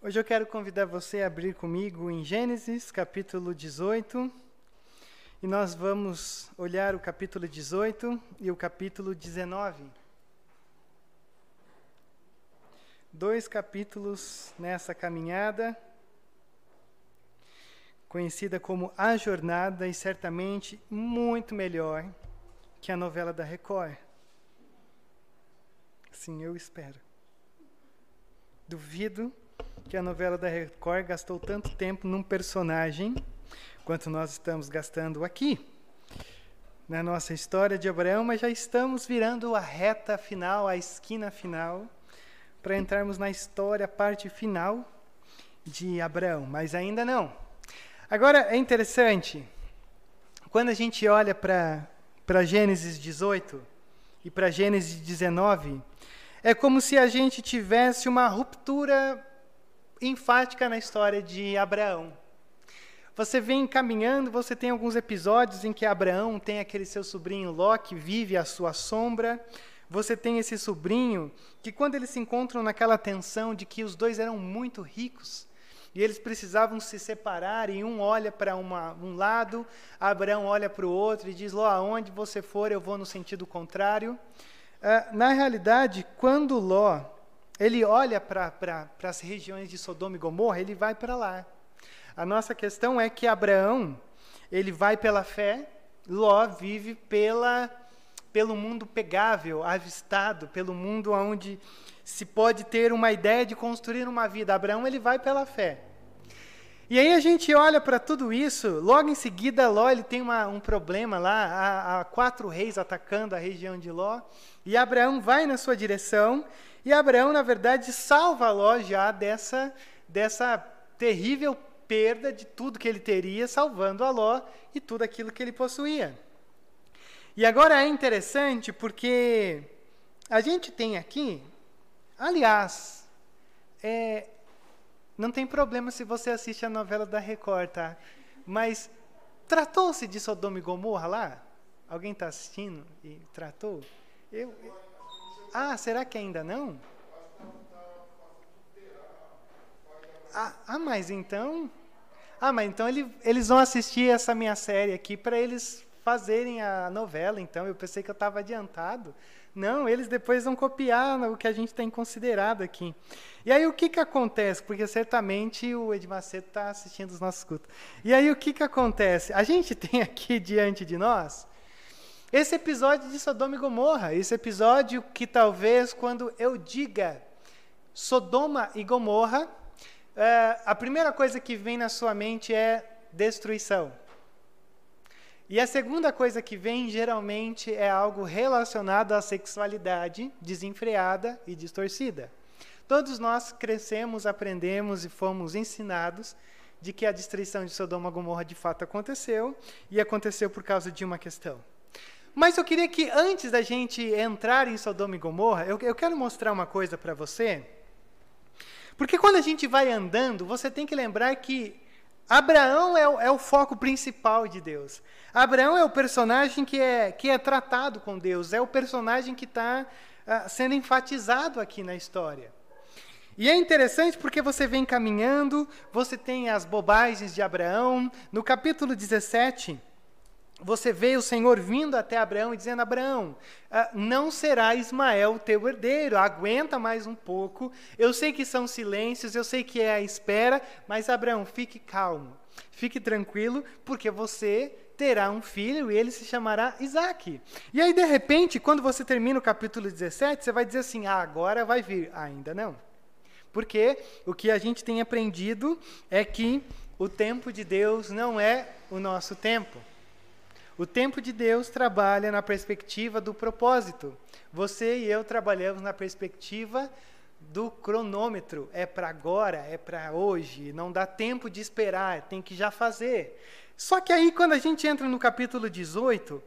Hoje eu quero convidar você a abrir comigo em Gênesis, capítulo 18. E nós vamos olhar o capítulo 18 e o capítulo 19. Dois capítulos nessa caminhada, conhecida como A Jornada e certamente muito melhor que a novela da Record. Sim, eu espero. Duvido que a novela da Record gastou tanto tempo num personagem quanto nós estamos gastando aqui na nossa história de Abraão, mas já estamos virando a reta final, a esquina final, para entrarmos na história, a parte final de Abraão, mas ainda não. Agora é interessante, quando a gente olha para Gênesis 18 e para Gênesis 19, é como se a gente tivesse uma ruptura enfática na história de Abraão. Você vem caminhando, você tem alguns episódios em que Abraão tem aquele seu sobrinho Ló que vive à sua sombra. Você tem esse sobrinho que, quando eles se encontram naquela tensão de que os dois eram muito ricos e eles precisavam se separar, e um olha para um lado, Abraão olha para o outro e diz: Ló, aonde você for, eu vou no sentido contrário. Uh, na realidade, quando Ló ele olha para pra, as regiões de Sodoma e Gomorra, ele vai para lá. A nossa questão é que Abraão, ele vai pela fé, Ló vive pela, pelo mundo pegável, avistado, pelo mundo onde se pode ter uma ideia de construir uma vida. Abraão, ele vai pela fé. E aí a gente olha para tudo isso, logo em seguida Ló ele tem uma, um problema lá, há, há, quatro reis atacando a região de Ló, e Abraão vai na sua direção, e Abraão, na verdade, salva Ló já dessa, dessa terrível perda de tudo que ele teria, salvando a Ló e tudo aquilo que ele possuía. E agora é interessante porque a gente tem aqui, aliás, é, não tem problema se você assiste a novela da Record, tá? Mas tratou-se de Sodoma e Gomorra lá? Alguém está assistindo e tratou? Eu, ah, será que ainda não? Ah, ah mas então. Ah, mas então ele, eles vão assistir essa minha série aqui para eles fazerem a novela. Então eu pensei que eu estava adiantado. Não, eles depois vão copiar o que a gente tem considerado aqui. E aí o que, que acontece? Porque certamente o Edmaceto está assistindo os nossos cultos. E aí o que, que acontece? A gente tem aqui diante de nós esse episódio de Sodoma e Gomorra, esse episódio que talvez quando eu diga Sodoma e Gomorra, é, a primeira coisa que vem na sua mente é destruição. E a segunda coisa que vem geralmente é algo relacionado à sexualidade desenfreada e distorcida. Todos nós crescemos, aprendemos e fomos ensinados de que a destruição de Sodoma e Gomorra de fato aconteceu e aconteceu por causa de uma questão. Mas eu queria que antes da gente entrar em Sodoma e Gomorra, eu, eu quero mostrar uma coisa para você. Porque quando a gente vai andando, você tem que lembrar que Abraão é o, é o, foco principal de Deus. Abraão é o personagem que é, que é tratado com Deus, é o personagem que está uh, sendo enfatizado aqui na história. E é interessante porque você vem caminhando, você tem as bobagens de Abraão. No capítulo 17, você vê o Senhor vindo até Abraão e dizendo: Abraão, ah, não será Ismael o teu herdeiro, aguenta mais um pouco. Eu sei que são silêncios, eu sei que é a espera, mas Abraão, fique calmo, fique tranquilo, porque você terá um filho e ele se chamará Isaac. E aí, de repente, quando você termina o capítulo 17, você vai dizer assim: ah, agora vai vir. Ainda não. Porque o que a gente tem aprendido é que o tempo de Deus não é o nosso tempo. O tempo de Deus trabalha na perspectiva do propósito. Você e eu trabalhamos na perspectiva do cronômetro. É para agora, é para hoje. Não dá tempo de esperar, tem que já fazer. Só que aí, quando a gente entra no capítulo 18,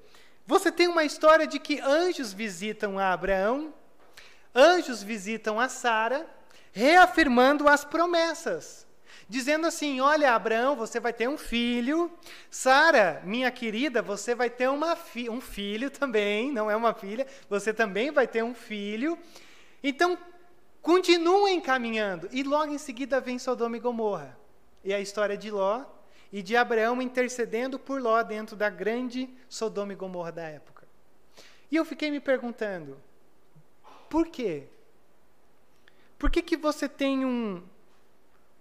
você tem uma história de que anjos visitam a Abraão, anjos visitam a Sara, reafirmando as promessas dizendo assim: Olha, Abraão, você vai ter um filho. Sara, minha querida, você vai ter uma fi um filho também, não é uma filha, você também vai ter um filho. Então, continuem caminhando. E logo em seguida vem Sodoma e Gomorra. E a história de Ló e de Abraão intercedendo por Ló dentro da grande Sodoma e Gomorra da época. E eu fiquei me perguntando, por quê? Por que, que você tem um,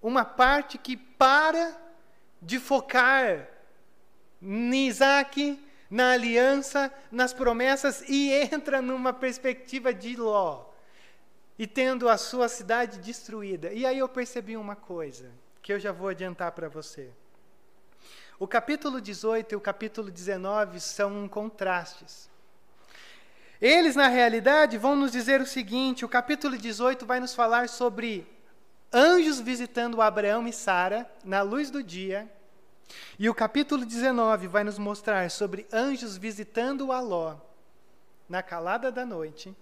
uma parte que para de focar em Isaac, na aliança, nas promessas e entra numa perspectiva de Ló e tendo a sua cidade destruída. E aí eu percebi uma coisa que eu já vou adiantar para você. O capítulo 18 e o capítulo 19 são contrastes. Eles, na realidade, vão nos dizer o seguinte: o capítulo 18 vai nos falar sobre anjos visitando Abraão e Sara na luz do dia. E o capítulo 19 vai nos mostrar sobre anjos visitando Aló na calada da noite.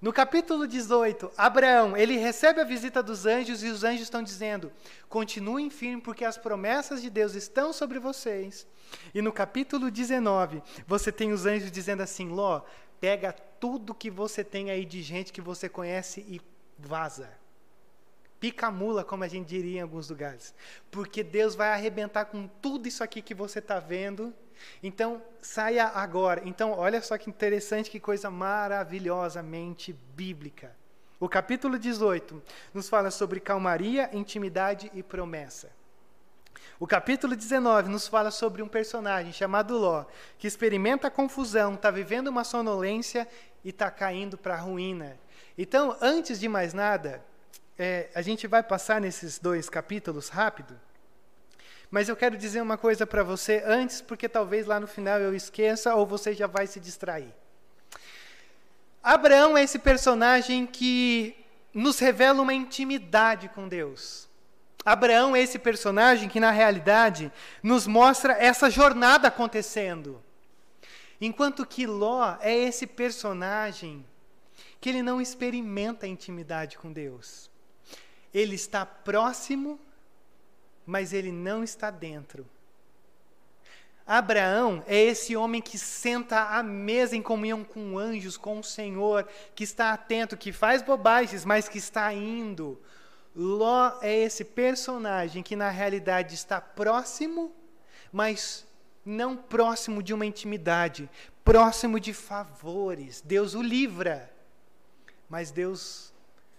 No capítulo 18, Abraão, ele recebe a visita dos anjos e os anjos estão dizendo: "Continuem firmes porque as promessas de Deus estão sobre vocês". E no capítulo 19, você tem os anjos dizendo assim: "Ló, pega tudo que você tem aí de gente que você conhece e vaza". Pica mula, como a gente diria em alguns lugares. Porque Deus vai arrebentar com tudo isso aqui que você está vendo então, saia agora. Então, olha só que interessante, que coisa maravilhosamente bíblica. O capítulo 18 nos fala sobre calmaria, intimidade e promessa. O capítulo 19 nos fala sobre um personagem chamado Ló, que experimenta confusão, está vivendo uma sonolência e está caindo para a ruína. Então, antes de mais nada, é, a gente vai passar nesses dois capítulos rápido. Mas eu quero dizer uma coisa para você antes, porque talvez lá no final eu esqueça ou você já vai se distrair. Abraão é esse personagem que nos revela uma intimidade com Deus. Abraão é esse personagem que, na realidade, nos mostra essa jornada acontecendo. Enquanto que Ló é esse personagem que ele não experimenta intimidade com Deus. Ele está próximo mas ele não está dentro. Abraão é esse homem que senta à mesa em comunhão com anjos, com o Senhor, que está atento, que faz bobagens, mas que está indo. Ló é esse personagem que na realidade está próximo, mas não próximo de uma intimidade, próximo de favores. Deus o livra, mas Deus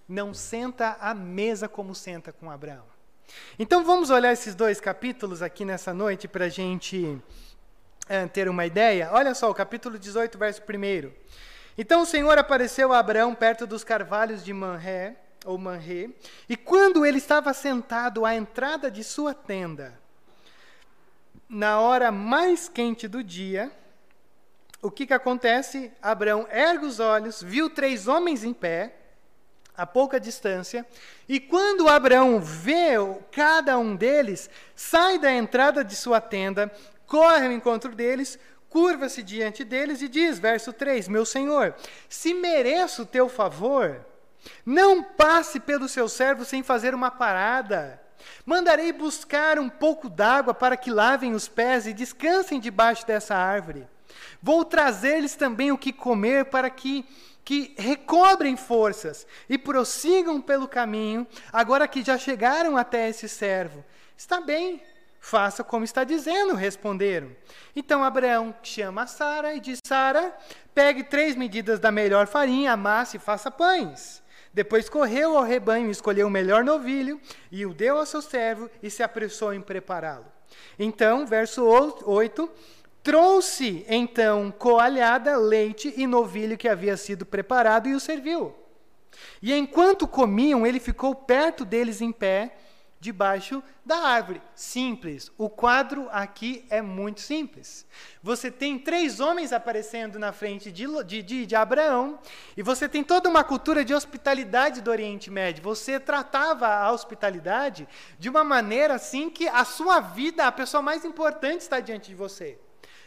não senta à mesa como senta com Abraão. Então vamos olhar esses dois capítulos aqui nessa noite para a gente é, ter uma ideia. Olha só, o capítulo 18, verso 1. Então o Senhor apareceu a Abraão perto dos carvalhos de Manré, ou Manré, e quando ele estava sentado à entrada de sua tenda, na hora mais quente do dia, o que, que acontece? Abraão ergue os olhos, viu três homens em pé, a pouca distância, e quando Abraão vê cada um deles, sai da entrada de sua tenda, corre ao encontro deles, curva-se diante deles e diz, verso 3: Meu senhor, se mereço o teu favor, não passe pelo seu servo sem fazer uma parada. Mandarei buscar um pouco d'água para que lavem os pés e descansem debaixo dessa árvore. Vou trazer-lhes também o que comer para que que recobrem forças e prossigam pelo caminho, agora que já chegaram até esse servo. Está bem, faça como está dizendo, responderam. Então Abraão chama Sara e diz: Sara, pegue três medidas da melhor farinha, amasse e faça pães. Depois correu ao rebanho, escolheu o melhor novilho e o deu ao seu servo e se apressou em prepará-lo. Então, verso 8, Trouxe então coalhada, leite e novilho que havia sido preparado e o serviu. E enquanto comiam, ele ficou perto deles em pé, debaixo da árvore. Simples. O quadro aqui é muito simples. Você tem três homens aparecendo na frente de, de, de, Abraão, e você tem toda uma cultura de hospitalidade do Oriente Médio. Você tratava a hospitalidade de uma maneira assim que a sua vida, a pessoa mais importante está diante de você.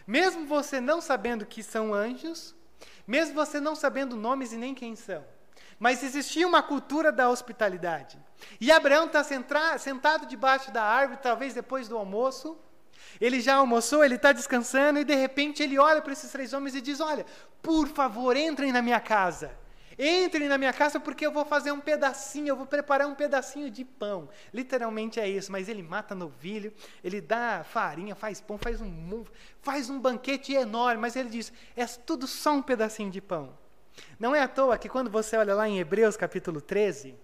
Mesmo você não sabendo que são anjos, mesmo você não sabendo nomes e nem quem são. Mas existia uma cultura da hospitalidade. E Abraão está sentado debaixo da árvore, talvez depois do almoço. Ele já almoçou, ele está descansando, e de repente ele olha para esses três homens e diz: Olha, por favor, entrem na minha casa. Entrem na minha casa porque eu vou fazer um pedacinho, eu vou preparar um pedacinho de pão. Literalmente é isso, mas ele mata novilho, ele dá farinha, faz pão, faz um, faz um banquete enorme, mas ele diz: é tudo só um pedacinho de pão. Não é à toa que quando você olha lá em Hebreus capítulo 13,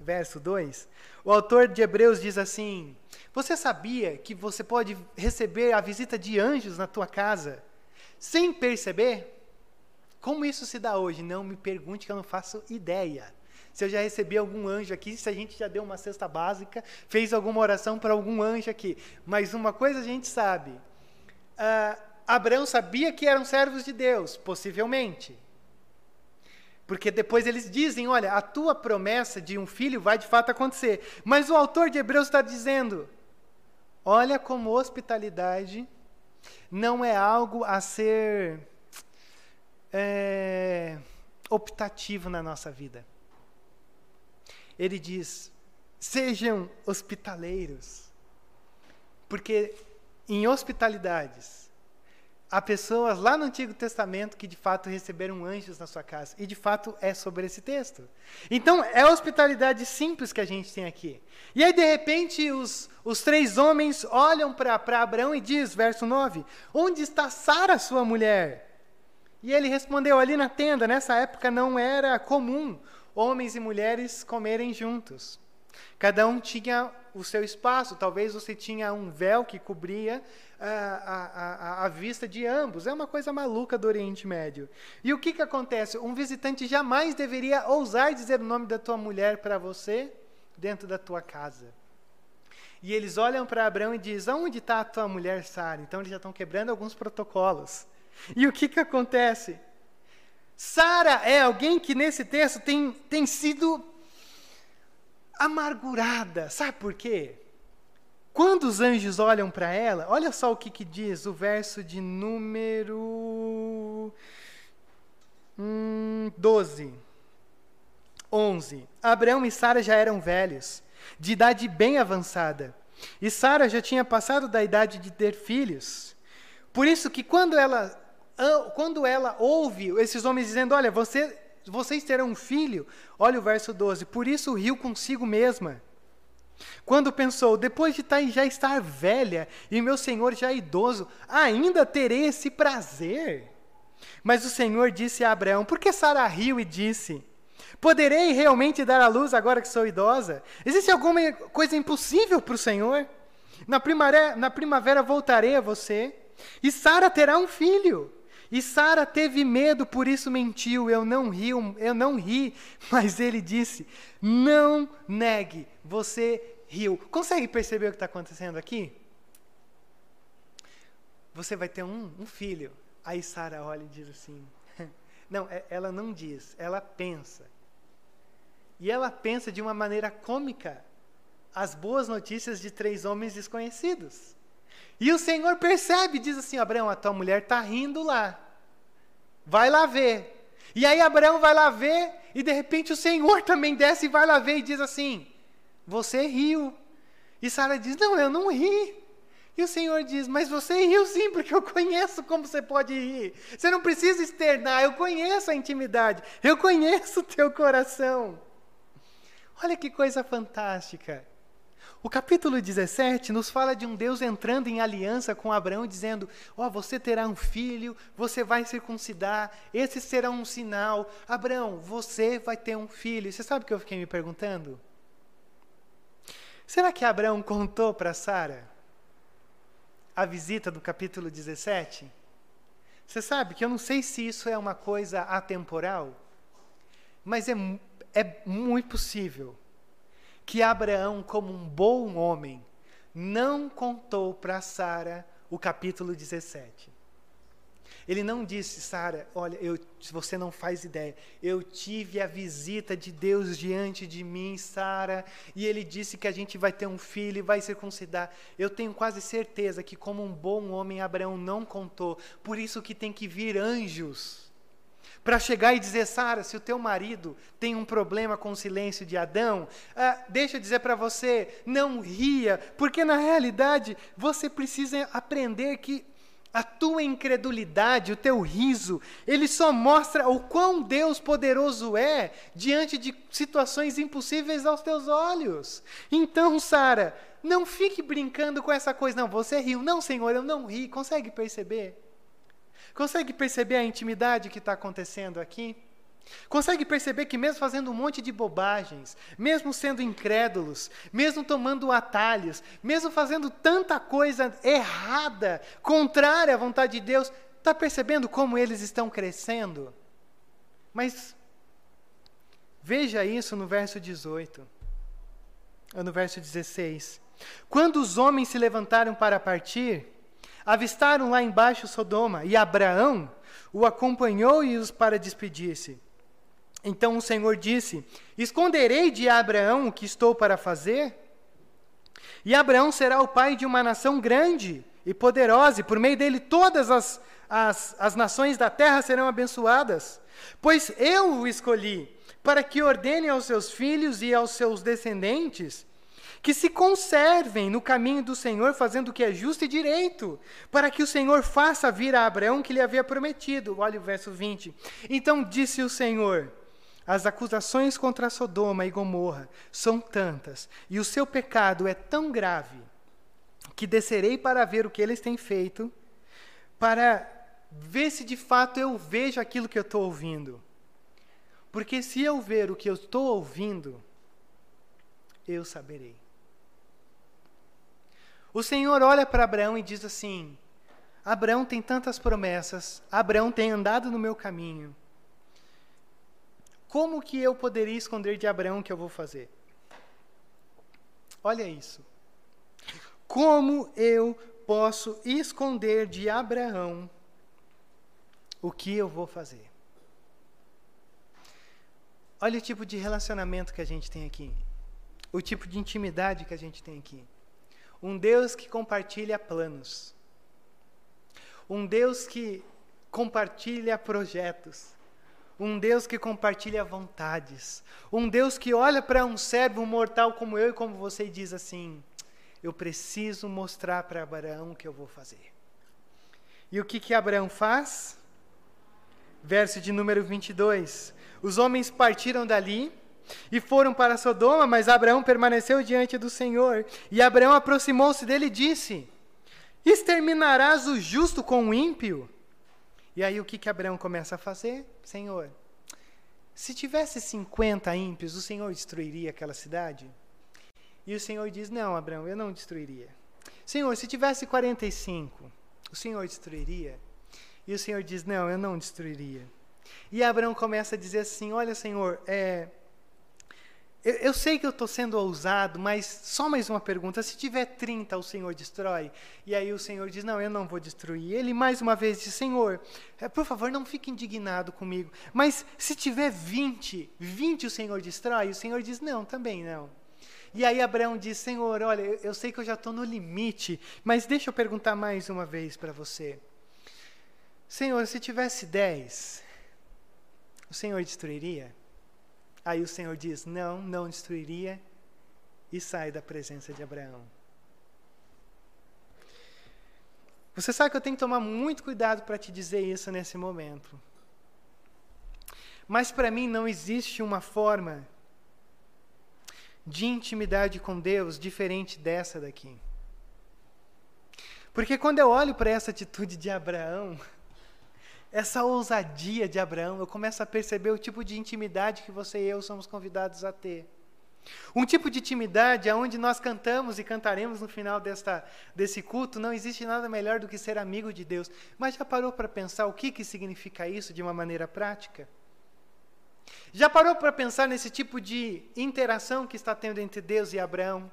verso 2, o autor de Hebreus diz assim: Você sabia que você pode receber a visita de anjos na tua casa sem perceber? Como isso se dá hoje? Não me pergunte que eu não faço ideia. Se eu já recebi algum anjo aqui, se a gente já deu uma cesta básica, fez alguma oração para algum anjo aqui. Mas uma coisa a gente sabe: uh, Abraão sabia que eram servos de Deus, possivelmente. Porque depois eles dizem: olha, a tua promessa de um filho vai de fato acontecer. Mas o autor de Hebreus está dizendo: olha como hospitalidade não é algo a ser é, optativo na nossa vida. Ele diz: sejam hospitaleiros, porque em hospitalidades há pessoas lá no Antigo Testamento que de fato receberam anjos na sua casa, e de fato é sobre esse texto. Então é a hospitalidade simples que a gente tem aqui. E aí de repente os, os três homens olham para Abraão e diz, verso 9: Onde está Sara, sua mulher? E ele respondeu: ali na tenda, nessa época não era comum homens e mulheres comerem juntos. Cada um tinha o seu espaço, talvez você tinha um véu que cobria a, a, a, a, vista de ambos. É uma coisa maluca do Oriente Médio. E o que, que acontece? Um visitante jamais deveria ousar dizer o nome da tua mulher para você dentro da tua casa. E eles olham para Abraão e dizem: Onde está a tua mulher, Sara? Então eles já estão quebrando alguns protocolos. E o que, que acontece? Sara é alguém que nesse texto tem, tem sido amargurada. Sabe por quê? Quando os anjos olham para ela, olha só o que, que diz o verso de número hum, 12. 11. Abraão e Sara já eram velhos, de idade bem avançada. E Sara já tinha passado da idade de ter filhos. Por isso que quando ela quando ela ouve esses homens dizendo: Olha, você, vocês terão um filho, olha o verso 12: Por isso riu consigo mesma. Quando pensou, depois de já estar velha e meu senhor já idoso, ainda terei esse prazer? Mas o Senhor disse a Abraão: Por que Sara riu e disse: Poderei realmente dar à luz agora que sou idosa? Existe alguma coisa impossível para o Senhor? Na primavera, na primavera voltarei a você, e Sara terá um filho. E Sara teve medo, por isso mentiu. Eu não ri, eu não ri, mas ele disse: "Não negue, você riu". Consegue perceber o que está acontecendo aqui? Você vai ter um, um filho. Aí Sara olha e diz assim: não, é, ela não diz, ela pensa. E ela pensa de uma maneira cômica as boas notícias de três homens desconhecidos. E o Senhor percebe, diz assim: Abraão, a tua mulher está rindo lá. Vai lá ver. E aí Abraão vai lá ver, e de repente o Senhor também desce e vai lá ver e diz assim: Você riu. E Sara diz: Não, eu não ri. E o Senhor diz: Mas você riu sim, porque eu conheço como você pode rir. Você não precisa externar, eu conheço a intimidade, eu conheço o teu coração. Olha que coisa fantástica. O capítulo 17 nos fala de um Deus entrando em aliança com Abraão, dizendo: Ó, oh, você terá um filho, você vai circuncidar, esse será um sinal. Abraão, você vai ter um filho. Você sabe o que eu fiquei me perguntando? Será que Abraão contou para Sara a visita do capítulo 17? Você sabe que eu não sei se isso é uma coisa atemporal, mas é, é muito possível que Abraão, como um bom homem, não contou para Sara o capítulo 17. Ele não disse, Sara, olha, eu, você não faz ideia, eu tive a visita de Deus diante de mim, Sara, e ele disse que a gente vai ter um filho e vai circuncidar. Eu tenho quase certeza que, como um bom homem, Abraão não contou, por isso que tem que vir anjos para chegar e dizer, Sara, se o teu marido tem um problema com o silêncio de Adão, ah, deixa eu dizer para você, não ria, porque na realidade você precisa aprender que A tua incredulidade, o teu riso, ele só mostra o quão Deus poderoso é diante de situações impossíveis aos teus olhos. Então, Sara, não fique brincando com essa coisa, não, você riu. Não, Senhor, eu não ri. Consegue perceber? Consegue perceber a intimidade que está acontecendo aqui? Consegue perceber que, mesmo fazendo um monte de bobagens, mesmo sendo incrédulos, mesmo tomando atalhos, mesmo fazendo tanta coisa errada, contrária à vontade de Deus, está percebendo como eles estão crescendo? Mas veja isso no verso 18, ou no verso 16. Quando os homens se levantaram para partir, avistaram lá embaixo Sodoma, e Abraão o acompanhou e os para despedir-se. Então o Senhor disse: Esconderei de Abraão o que estou para fazer? E Abraão será o pai de uma nação grande e poderosa, e por meio dele todas as, as, as nações da terra serão abençoadas. Pois eu o escolhi para que ordene aos seus filhos e aos seus descendentes que se conservem no caminho do Senhor, fazendo o que é justo e direito, para que o Senhor faça vir a Abraão que lhe havia prometido. Olha o verso 20. Então disse o Senhor: as acusações contra Sodoma e Gomorra são tantas, e o seu pecado é tão grave, que descerei para ver o que eles têm feito, para ver se de fato eu vejo aquilo que eu estou ouvindo. Porque se eu ver o que eu estou ouvindo, eu saberei. O Senhor olha para Abraão e diz assim: Abraão tem tantas promessas, Abraão tem andado no meu caminho. Como que eu poderia esconder de Abraão o que eu vou fazer? Olha isso. Como eu posso esconder de Abraão o que eu vou fazer? Olha o tipo de relacionamento que a gente tem aqui. O tipo de intimidade que a gente tem aqui. Um Deus que compartilha planos. Um Deus que compartilha projetos um Deus que compartilha vontades, um Deus que olha para um servo mortal como eu e como você e diz assim: Eu preciso mostrar para Abraão o que eu vou fazer. E o que, que Abraão faz? Verso de número 22. Os homens partiram dali e foram para Sodoma, mas Abraão permaneceu diante do Senhor. E Abraão aproximou-se dele e disse: Exterminarás o justo com o ímpio? E aí o que, que Abraão começa a fazer? Senhor, se tivesse 50 ímpios, o Senhor destruiria aquela cidade? E o Senhor diz: Não, Abraão, eu não destruiria. Senhor, se tivesse 45, o Senhor destruiria? E o Senhor diz: Não, eu não destruiria. E Abraão começa a dizer assim: Olha, Senhor, é, eu, eu sei que eu estou sendo ousado, mas só mais uma pergunta: se tiver 30, o Senhor destrói? E aí o Senhor diz: Não, eu não vou destruir. Ele mais uma vez diz: Senhor, é, por favor, não fique indignado comigo. Mas se tiver 20, 20 o Senhor destrói? O Senhor diz: Não, também não. E aí Abraão diz: Senhor, olha, eu, sei que eu já estou no limite, mas deixa eu perguntar mais uma vez para você. Senhor, se tivesse 10, o Senhor destruiria? Aí o Senhor diz: Não, não destruiria, e sai da presença de Abraão. Você sabe que eu tenho que tomar muito cuidado para te dizer isso nesse momento. Mas para mim não existe uma forma de intimidade com Deus diferente dessa daqui. Porque quando eu olho para essa atitude de Abraão, essa ousadia de Abraão, eu começo a perceber o tipo de intimidade que você e eu somos convidados a ter. Um tipo de intimidade aonde nós cantamos e cantaremos no final desta, desse culto, não existe nada melhor do que ser amigo de Deus. Mas já parou para pensar o que, que significa isso de uma maneira prática? Já parou para pensar nesse tipo de interação que está tendo entre Deus e Abraão?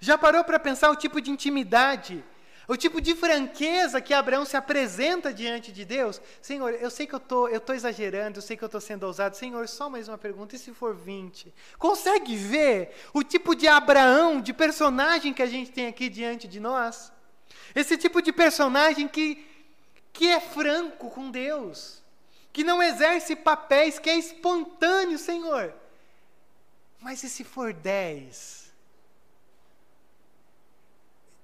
Já parou para pensar o tipo de intimidade o tipo de franqueza que Abraão se apresenta diante de Deus. Senhor, eu sei que eu tô, estou exagerando, eu sei que eu estou sendo ousado. Senhor, só mais uma pergunta, e se for 20? Consegue ver o tipo de Abraão, de personagem que a gente tem aqui diante de nós? Esse tipo de personagem que, que é franco com Deus, que não exerce papéis, que é espontâneo, Senhor. Mas e se for 10?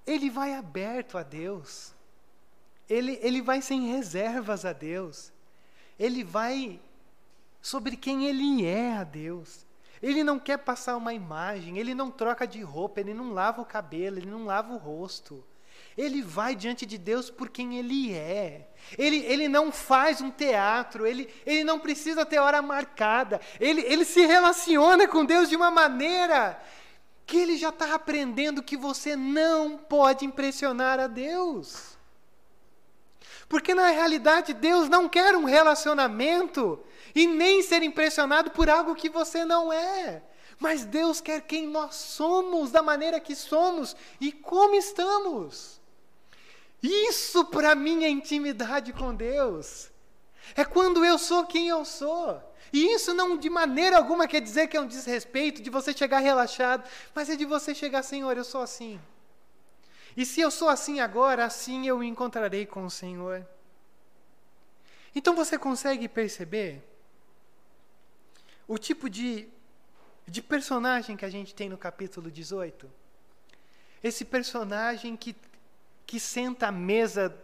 Ele vai aberto a Deus. ele, ele vai sem reservas a Deus. Ele vai sobre quem ele é a Deus. Ele não quer passar uma imagem, ele não troca de roupa, ele não lava o cabelo, ele não lava o rosto. Ele vai diante de Deus por quem ele é. Ele, ele não faz um teatro, ele, ele não precisa ter hora marcada. Ele, ele se relaciona com Deus de uma maneira que ele já está aprendendo que você não pode impressionar a Deus. Porque na realidade Deus não quer um relacionamento e nem ser impressionado por algo que você não é. Mas Deus quer quem nós somos, da maneira que somos e como estamos. Isso para mim é intimidade com Deus. É quando eu sou quem eu sou. E isso não de maneira alguma quer dizer que é um desrespeito, de você chegar relaxado, mas é de você chegar, Senhor, eu sou assim. E se eu sou assim agora, assim eu me encontrarei com o Senhor. Então você consegue perceber o tipo de, de personagem que a gente tem no capítulo 18? Esse personagem que que senta à mesa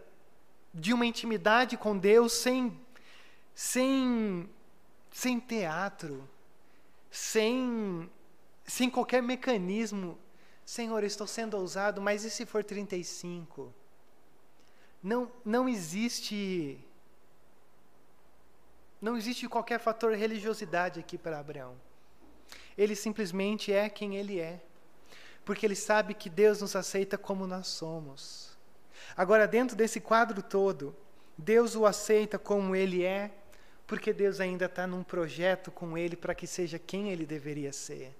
de uma intimidade com Deus sem, sem, sem teatro, sem, sem qualquer mecanismo. Senhor, estou sendo ousado, mas e se for 35? Não, não existe. Não existe qualquer fator religiosidade aqui para Abraão. Ele simplesmente é quem ele é. Porque ele sabe que Deus nos aceita como nós somos. Agora, dentro desse quadro todo, Deus o aceita como ele é, porque Deus ainda está num projeto com ele para que seja quem ele deveria ser.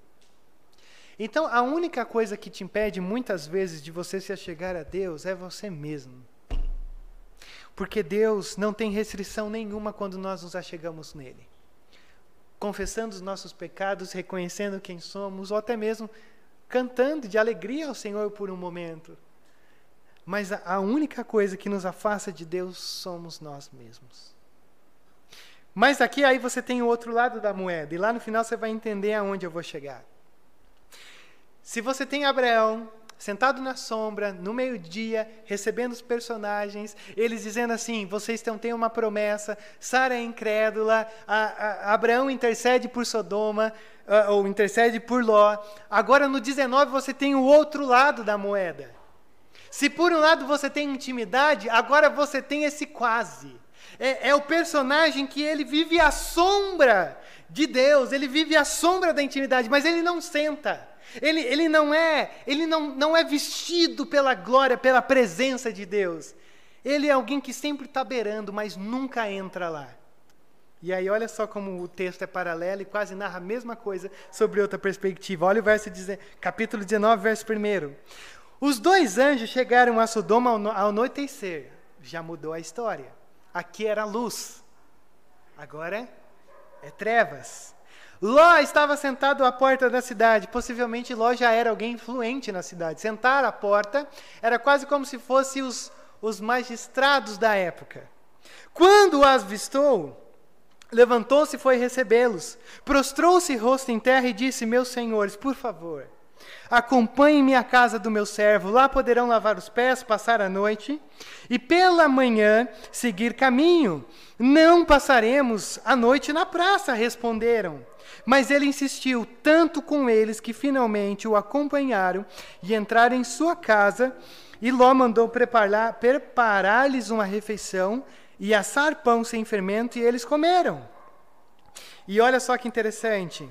Então, a única coisa que te impede muitas vezes de você se achegar a Deus é você mesmo. Porque Deus não tem restrição nenhuma quando nós nos achegamos nele. Confessando os nossos pecados, reconhecendo quem somos, ou até mesmo cantando de alegria ao Senhor por um momento. Mas a única coisa que nos afasta de Deus somos nós mesmos. Mas aqui aí você tem o outro lado da moeda, e lá no final você vai entender aonde eu vou chegar. Se você tem Abraão sentado na sombra, no meio-dia, recebendo os personagens, eles dizendo assim: vocês têm, uma promessa, Sara é incrédula, a, a, Abraão intercede por Sodoma, a, ou intercede por Ló. Agora no 19 você tem o outro lado da moeda. Se por um lado você tem intimidade, agora você tem esse quase. É, é, o personagem que ele vive à sombra de Deus, ele vive à sombra da intimidade, mas ele não senta. Ele, ele não é, ele não, não é vestido pela glória, pela presença de Deus. Ele é alguém que sempre está beirando, mas nunca entra lá. E aí, olha só como o texto é paralelo e quase narra a mesma coisa sobre outra perspectiva. Olha o verso, capítulo 19, verso 1. Os dois anjos chegaram a Sodoma ao anoitecer. Já mudou a história. Aqui era luz. Agora é trevas. Ló estava sentado à porta da cidade. Possivelmente Ló já era alguém influente na cidade. Sentar à porta era quase como se fossem os, os magistrados da época. Quando as avistou, levantou-se e foi recebê-los. Prostrou-se rosto em terra e disse: Meus senhores, por favor, Acompanhe-me à casa do meu servo, lá poderão lavar os pés, passar a noite, e pela manhã seguir caminho. Não passaremos a noite na praça, responderam. Mas ele insistiu tanto com eles que finalmente o acompanharam e entraram em sua casa. E Ló mandou preparar-lhes preparar uma refeição e assar pão sem fermento, e eles comeram. E olha só que interessante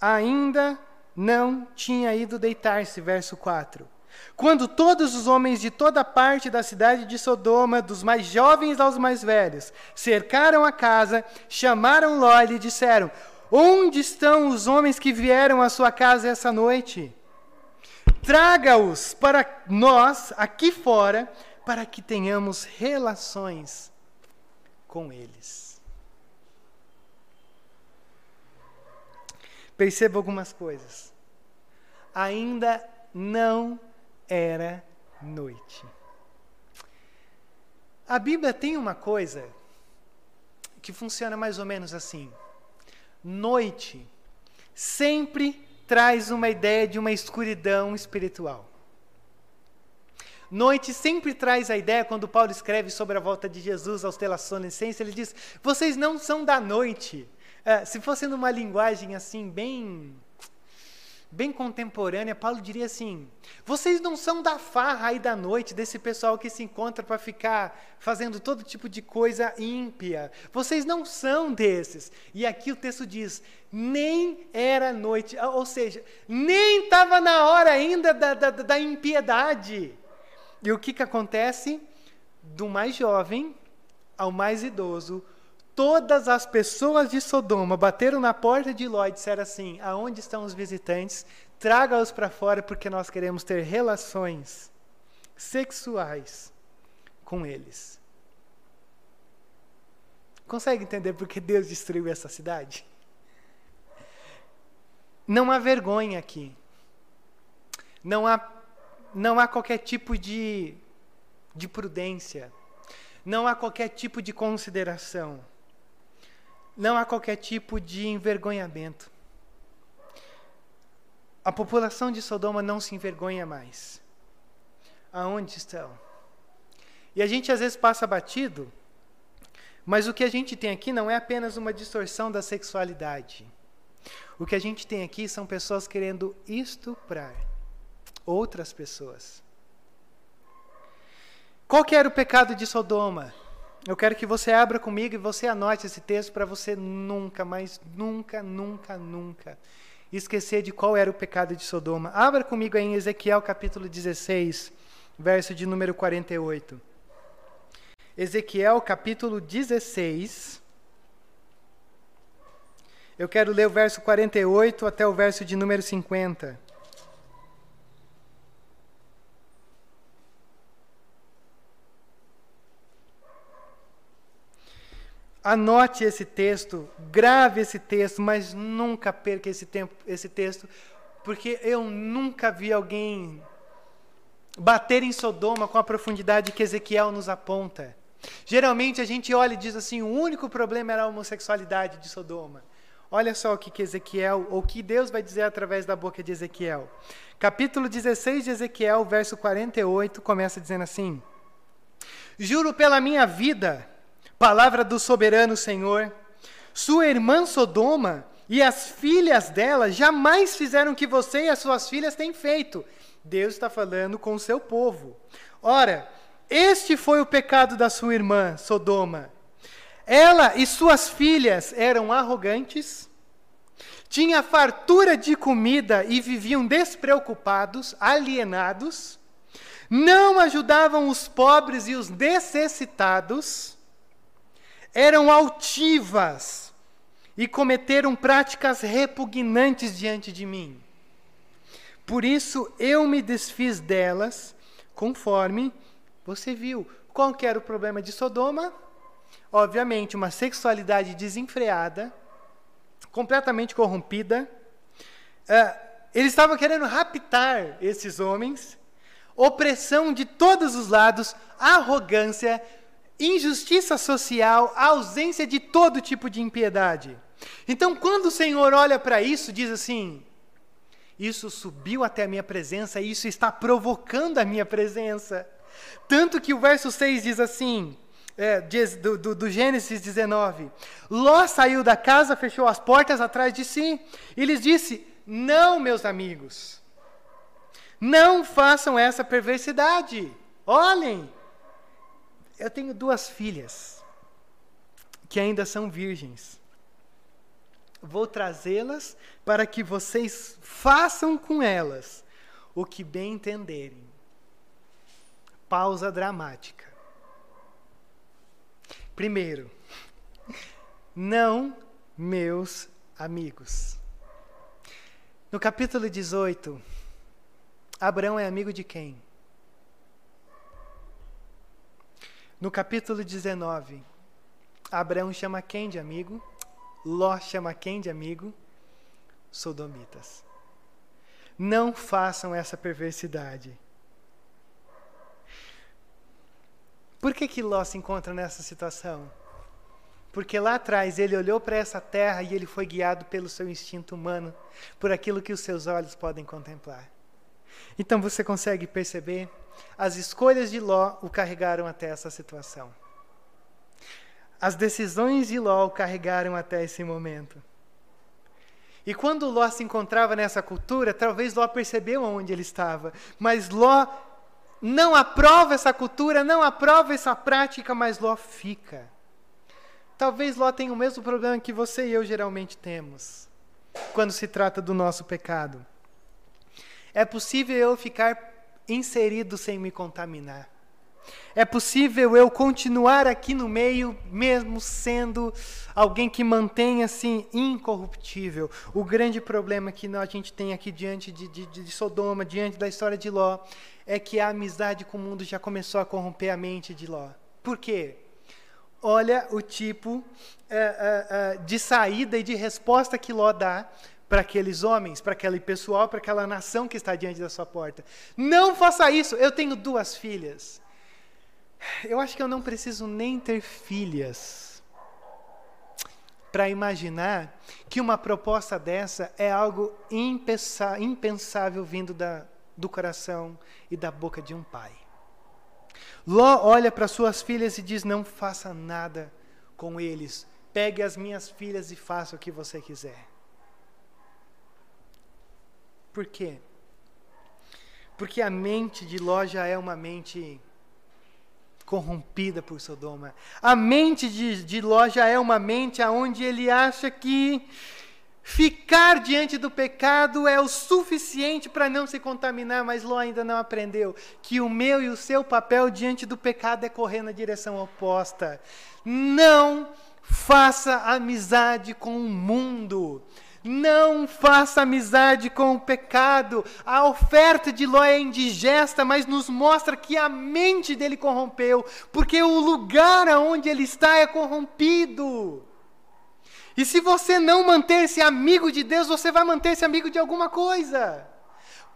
ainda não tinha ido deitar-se, verso 4. Quando todos os homens de toda parte da cidade de Sodoma, dos mais jovens aos mais velhos, cercaram a casa, chamaram Ló e lhe disseram: Onde estão os homens que vieram à sua casa essa noite? Traga-os para nós aqui fora, para que tenhamos relações com eles. Perceba algumas coisas. Ainda não era noite. A Bíblia tem uma coisa que funciona mais ou menos assim. Noite sempre traz uma ideia de uma escuridão espiritual. Noite sempre traz a ideia, quando Paulo escreve sobre a volta de Jesus aos Telasonicenses, ele diz: vocês não são da noite. É, se fosse numa linguagem assim, bem bem contemporânea, Paulo diria assim: vocês não são da farra aí da noite, desse pessoal que se encontra para ficar fazendo todo tipo de coisa ímpia. Vocês não são desses. E aqui o texto diz: nem era noite, ou seja, nem estava na hora ainda da, da, da impiedade. E o que, que acontece? Do mais jovem ao mais idoso, todas as pessoas de Sodoma bateram na porta de Ló e disseram assim: Aonde estão os visitantes? Traga-os para fora, porque nós queremos ter relações sexuais com eles. Consegue entender por que Deus destruiu essa cidade? Não há vergonha aqui. Não há, não há qualquer tipo de, de prudência. Não há qualquer tipo de consideração não há qualquer tipo de envergonhamento. A população de Sodoma não se envergonha mais. Aonde estão? E a gente às vezes passa batido, mas o que a gente tem aqui não é apenas uma distorção da sexualidade. O que a gente tem aqui são pessoas querendo estuprar outras pessoas. Qual que era o pecado de Sodoma? Eu quero que você abra comigo e você anote esse texto para você nunca, mas nunca, nunca, nunca esquecer de qual era o pecado de Sodoma. Abra comigo aí em Ezequiel capítulo 16, verso de número 48. Ezequiel capítulo 16. Eu quero ler o verso 48 até o verso de número 50. Anote esse texto, grave esse texto, mas nunca perca esse tempo, esse texto, porque eu nunca vi alguém bater em Sodoma com a profundidade que Ezequiel nos aponta. Geralmente a gente olha e diz assim: o único problema era a homossexualidade de Sodoma. Olha só o que, que Ezequiel, ou que Deus vai dizer através da boca de Ezequiel. Capítulo 16 de Ezequiel, verso 48, começa dizendo assim: Juro pela minha vida Palavra do soberano Senhor. Sua irmã Sodoma e as filhas dela jamais fizeram o que você e as suas filhas têm feito. Deus está falando com o seu povo. Ora, este foi o pecado da sua irmã Sodoma. Ela e suas filhas eram arrogantes, tinham fartura de comida e viviam despreocupados, alienados, não ajudavam os pobres e os necessitados eram altivas e cometeram práticas repugnantes diante de mim. Por isso eu me desfiz delas, conforme você viu. Qual que era o problema de Sodoma? Obviamente, uma sexualidade desenfreada, completamente corrompida. Uh, eles estavam querendo raptar esses homens, opressão de todos os lados, arrogância, injustiça social, a ausência de todo tipo de impiedade. Então, quando o Senhor olha para isso, diz assim: Isso subiu até a minha presença, isso está provocando a minha presença. Tanto que o verso 6 diz assim, é, do, do, do, Gênesis 19: Ló saiu da casa, fechou as portas atrás de si, e lhes disse: Não, meus amigos, não façam essa perversidade. Olhem, eu tenho duas filhas que ainda são virgens. Vou trazê-las para que vocês façam com elas o que bem entenderem. Pausa dramática. Primeiro, não meus amigos. No capítulo 18, Abraão é amigo de quem? No capítulo 19, Abraão chama quem de amigo? Ló chama quem de amigo? Sodomitas. Não façam essa perversidade. Por que, que Ló se encontra nessa situação? Porque lá atrás ele olhou para essa terra e ele foi guiado pelo seu instinto humano, por aquilo que os seus olhos podem contemplar. Então você consegue perceber? As escolhas de Ló o carregaram até essa situação. As decisões de Ló o carregaram até esse momento. E quando Ló se encontrava nessa cultura, talvez Ló percebeu onde ele estava, mas Ló não aprova essa cultura, não aprova essa prática, mas Ló fica. Talvez Ló tenha o mesmo problema que você e eu geralmente temos, quando se trata do nosso pecado. É possível eu ficar inserido sem me contaminar. É possível eu continuar aqui no meio, mesmo sendo alguém que mantenha-se incorruptível. O grande problema que a gente tem aqui diante de, de, de, Sodoma, diante da história de Ló, é que a amizade com o mundo já começou a corromper a mente de Ló. Por quê? Olha o tipo é, é, é, de saída e de resposta que Ló dá para aqueles homens, para aquele pessoal, para aquela nação que está diante da sua porta. Não faça isso. Eu tenho duas filhas. Eu acho que eu não preciso nem ter filhas para imaginar que uma proposta dessa é algo impensável vindo da, do coração e da boca de um pai. Ló olha para suas filhas e diz: Não faça nada com eles. Pegue as minhas filhas e faça o que você quiser. Por quê? Porque a mente de Ló já é uma mente corrompida por Sodoma. A mente de, de Ló já é uma mente onde ele acha que ficar diante do pecado é o suficiente para não se contaminar, mas Ló ainda não aprendeu que o meu e o seu papel diante do pecado é correr na direção oposta. Não faça amizade com o mundo. Não faça amizade com o pecado. A oferta de Ló é indigesta, mas nos mostra que a mente dele corrompeu, porque o lugar aonde ele está é corrompido. E se você não manter-se amigo de Deus, você vai manter-se amigo de alguma coisa.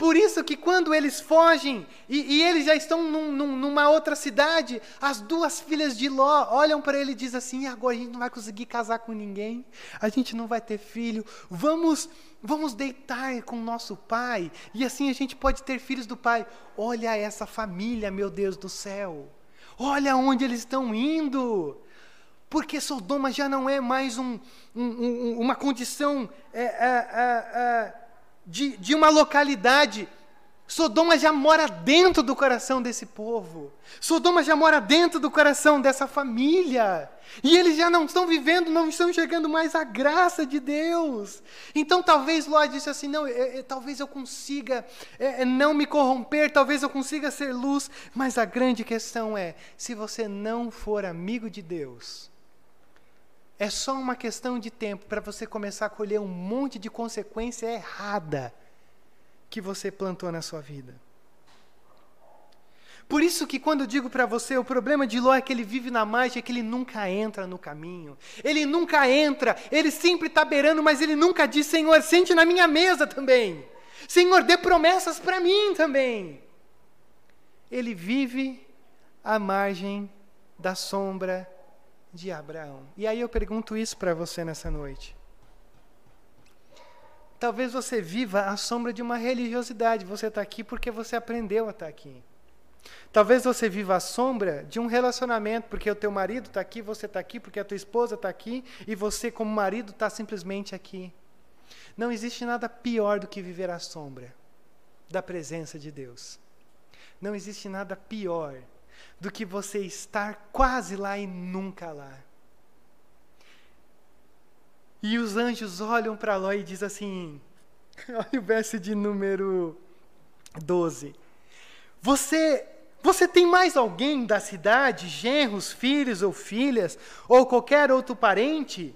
Por isso que quando eles fogem e, e eles já estão num, num, numa outra cidade, as duas filhas de Ló olham para ele e dizem assim: agora a gente não vai conseguir casar com ninguém, a gente não vai ter filho, vamos, vamos deitar com nosso pai e assim a gente pode ter filhos do pai. Olha essa família, meu Deus do céu, olha onde eles estão indo. Porque Sodoma já não é mais um, um, uma condição é, é, é, de, de uma localidade. Sodoma já mora dentro do coração desse povo. Sodoma já mora dentro do coração dessa família. E eles já não estão vivendo, não estão enxergando mais a graça de Deus. Então talvez Ló disse assim: não, é, é, talvez eu consiga é, é, não me corromper, talvez eu consiga ser luz. Mas a grande questão é: se você não for amigo de Deus, é só uma questão de tempo para você começar a colher um monte de consequência errada que você plantou na sua vida. Por isso que quando eu digo para você, o problema de Ló é que ele vive na margem, é que ele nunca entra no caminho. Ele nunca entra, ele sempre está beirando, mas ele nunca diz, Senhor, sente na minha mesa também. Senhor, dê promessas para mim também. Ele vive à margem da sombra de Abraão. E aí eu pergunto isso para você nessa noite. Talvez você viva à sombra de uma religiosidade. Você está aqui porque você aprendeu a estar tá aqui. Talvez você viva à sombra de um relacionamento, porque o teu marido está aqui, você está aqui, porque a tua esposa está aqui, e você, como marido, está simplesmente aqui. Não existe nada pior do que viver à sombra da presença de Deus. Não existe nada pior do que você estar quase lá e nunca lá. E os anjos olham para Ló e dizem assim: olha o verso de número 12. Você, você tem mais alguém da cidade, genros, filhos ou filhas, ou qualquer outro parente?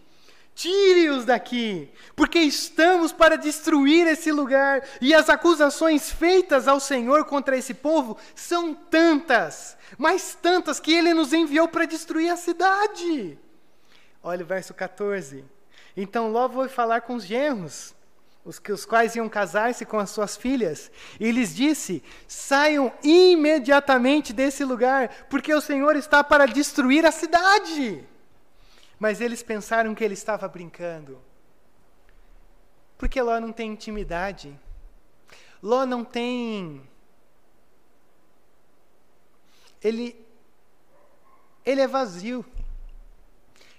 Tire-os daqui, porque estamos para destruir esse lugar, e as acusações feitas ao Senhor contra esse povo são tantas, mas tantas que ele nos enviou para destruir a cidade. Olha o verso 14. Então Ló foi falar com os genros, os, que, os quais iam casar-se com as suas filhas, e lhes disse: Saiam imediatamente desse lugar, porque o Senhor está para destruir a cidade. Mas eles pensaram que ele estava brincando. Porque Ló não tem intimidade. Ló não tem. Ele, ele é vazio.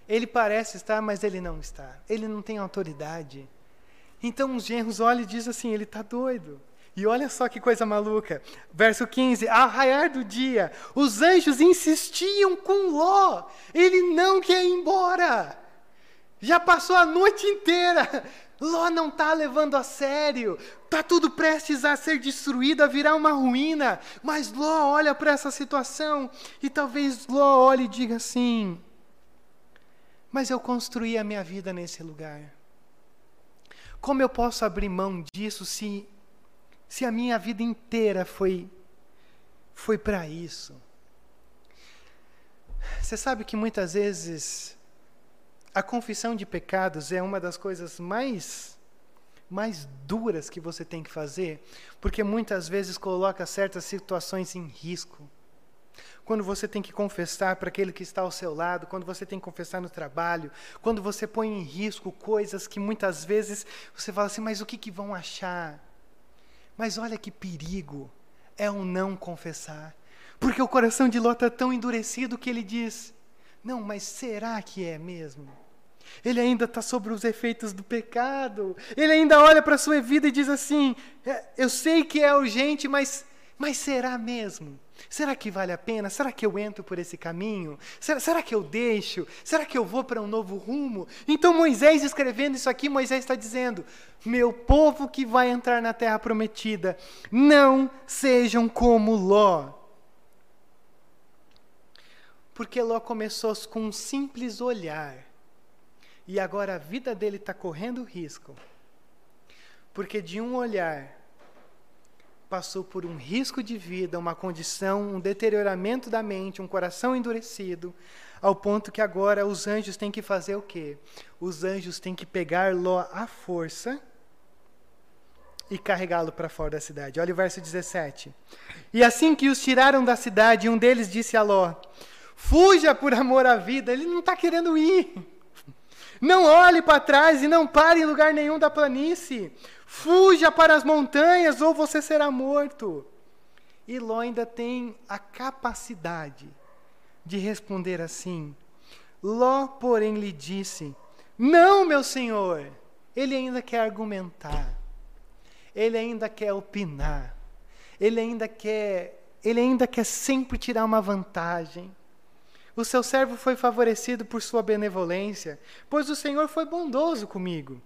Ele parece estar, mas ele não está. Ele não tem autoridade. Então os genros olham e dizem assim: ele está doido. E olha só que coisa maluca. Verso 15: Ao raiar do dia, os anjos insistiam com Ló. Ele não quer ir embora. Já passou a noite inteira. Ló não está levando a sério. Está tudo prestes a ser destruído, a virar uma ruína. Mas Ló olha para essa situação e talvez Ló olhe e diga assim: Mas eu construí a minha vida nesse lugar. Como eu posso abrir mão disso se se a minha vida inteira foi foi para isso. Você sabe que muitas vezes a confissão de pecados é uma das coisas mais mais duras que você tem que fazer, porque muitas vezes coloca certas situações em risco. Quando você tem que confessar para aquele que está ao seu lado, quando você tem que confessar no trabalho, quando você põe em risco coisas que muitas vezes você fala assim, mas o que, que vão achar? Mas olha que perigo é o não confessar. Porque o coração de Ló está tão endurecido que ele diz: Não, mas será que é mesmo? Ele ainda está sobre os efeitos do pecado. Ele ainda olha para a sua vida e diz assim: é, Eu sei que é urgente, mas, mas será mesmo? Será que vale a pena? Será que eu entro por esse caminho? Será, será que eu deixo? Será que eu vou para um novo rumo? Então, Moisés escrevendo isso aqui, Moisés está dizendo: Meu povo que vai entrar na terra prometida, não sejam como Ló. Porque Ló começou com um simples olhar, e agora a vida dele está correndo risco. Porque de um olhar passou por um risco de vida, uma condição, um deterioramento da mente, um coração endurecido, ao ponto que agora os anjos têm que fazer o quê? Os anjos têm que pegar Ló à força e carregá-lo para fora da cidade. Olha o verso 17. E assim que os tiraram da cidade, um deles disse a Ló: Fuja por amor à vida. Ele não está querendo ir. Não olhe para trás e não pare em lugar nenhum da planície. Fuja para as montanhas ou você será morto. E Ló ainda tem a capacidade de responder assim. Ló, porém, lhe disse: Não, meu senhor. Ele ainda quer argumentar. Ele ainda quer opinar. Ele ainda quer, ele ainda quer sempre tirar uma vantagem. O seu servo foi favorecido por sua benevolência, pois o Senhor foi bondoso comigo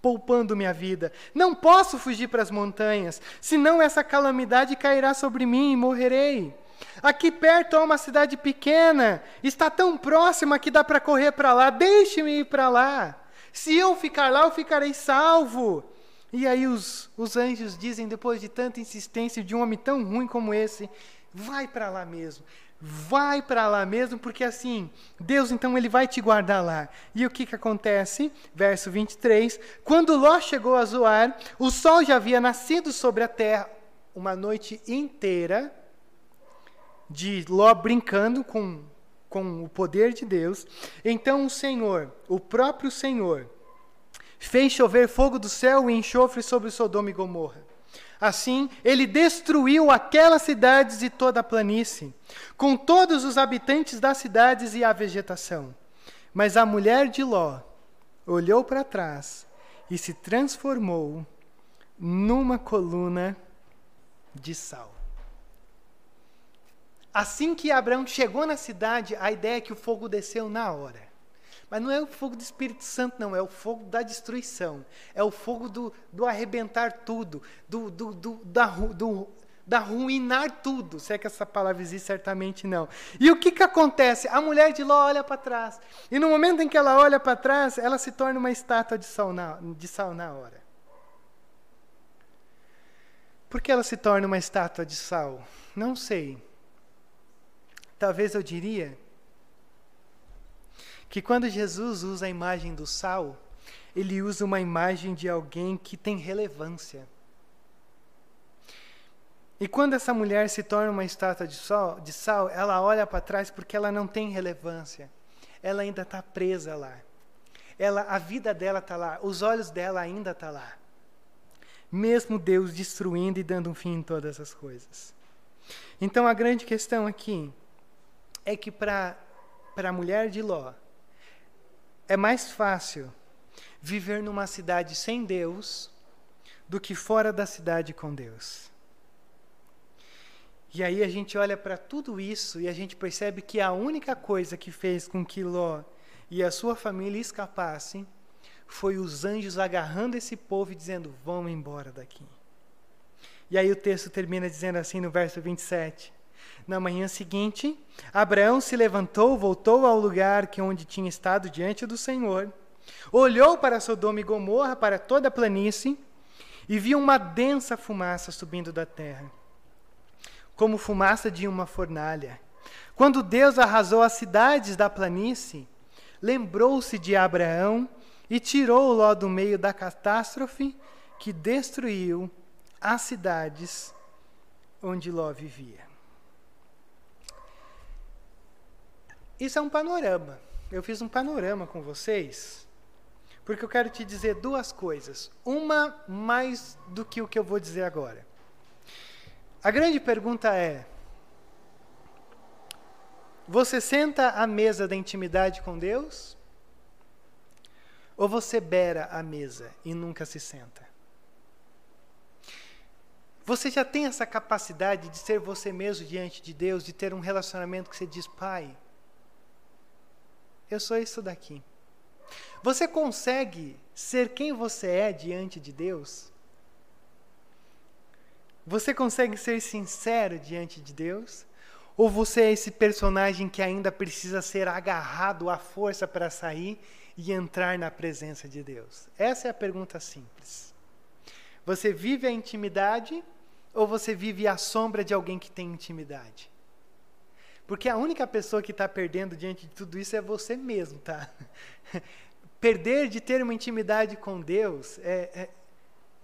poupando minha vida. Não posso fugir para as montanhas, senão essa calamidade cairá sobre mim e morrerei. Aqui perto há uma cidade pequena, está tão próxima que dá para correr para lá. Deixe-me ir para lá. Se eu ficar lá, eu ficarei salvo. E aí os, os anjos dizem, depois de tanta insistência de um homem tão ruim como esse, vai para lá mesmo. Vai para lá mesmo, porque assim, Deus então ele vai te guardar lá. E o que, que acontece? Verso 23: Quando Ló chegou a Zoar, o sol já havia nascido sobre a terra uma noite inteira, de Ló brincando com, com o poder de Deus. Então o Senhor, o próprio Senhor, fez chover fogo do céu e enxofre sobre Sodoma e Gomorra. Assim, ele destruiu aquelas cidades e toda a planície, com todos os habitantes das cidades e a vegetação. Mas a mulher de Ló olhou para trás e se transformou numa coluna de sal. Assim que Abraão chegou na cidade, a ideia é que o fogo desceu na hora. Mas não é o fogo do Espírito Santo, não, é o fogo da destruição. É o fogo do, do arrebentar tudo, do, do, do, da, do, da ruinar tudo. Se é que essa palavra existe, certamente não. E o que, que acontece? A mulher de Ló olha para trás. E no momento em que ela olha para trás, ela se torna uma estátua de sal na, de sal na hora. Por que ela se torna uma estátua de sal? Não sei. Talvez eu diria que quando Jesus usa a imagem do sal, ele usa uma imagem de alguém que tem relevância. E quando essa mulher se torna uma estátua de, sol, de sal, ela olha para trás porque ela não tem relevância. Ela ainda está presa lá. Ela, a vida dela está lá, os olhos dela ainda estão tá lá. mesmo Deus destruindo e dando um fim em todas as coisas. Então a grande questão aqui é que para a mulher de Ló é mais fácil viver numa cidade sem Deus do que fora da cidade com Deus. E aí a gente olha para tudo isso e a gente percebe que a única coisa que fez com que Ló e a sua família escapassem foi os anjos agarrando esse povo e dizendo: Vamos embora daqui. E aí o texto termina dizendo assim no verso 27. Na manhã seguinte, Abraão se levantou, voltou ao lugar que onde tinha estado diante do Senhor, olhou para Sodoma e Gomorra, para toda a planície, e viu uma densa fumaça subindo da terra, como fumaça de uma fornalha. Quando Deus arrasou as cidades da planície, lembrou-se de Abraão e tirou Ló do meio da catástrofe que destruiu as cidades onde Ló vivia. Isso é um panorama. Eu fiz um panorama com vocês, porque eu quero te dizer duas coisas. Uma mais do que o que eu vou dizer agora. A grande pergunta é: você senta à mesa da intimidade com Deus? Ou você beira a mesa e nunca se senta? Você já tem essa capacidade de ser você mesmo diante de Deus, de ter um relacionamento que você diz, Pai, eu sou isso daqui. Você consegue ser quem você é diante de Deus? Você consegue ser sincero diante de Deus? Ou você é esse personagem que ainda precisa ser agarrado à força para sair e entrar na presença de Deus? Essa é a pergunta simples. Você vive a intimidade ou você vive à sombra de alguém que tem intimidade? Porque a única pessoa que está perdendo diante de tudo isso é você mesmo, tá? Perder de ter uma intimidade com Deus é, é,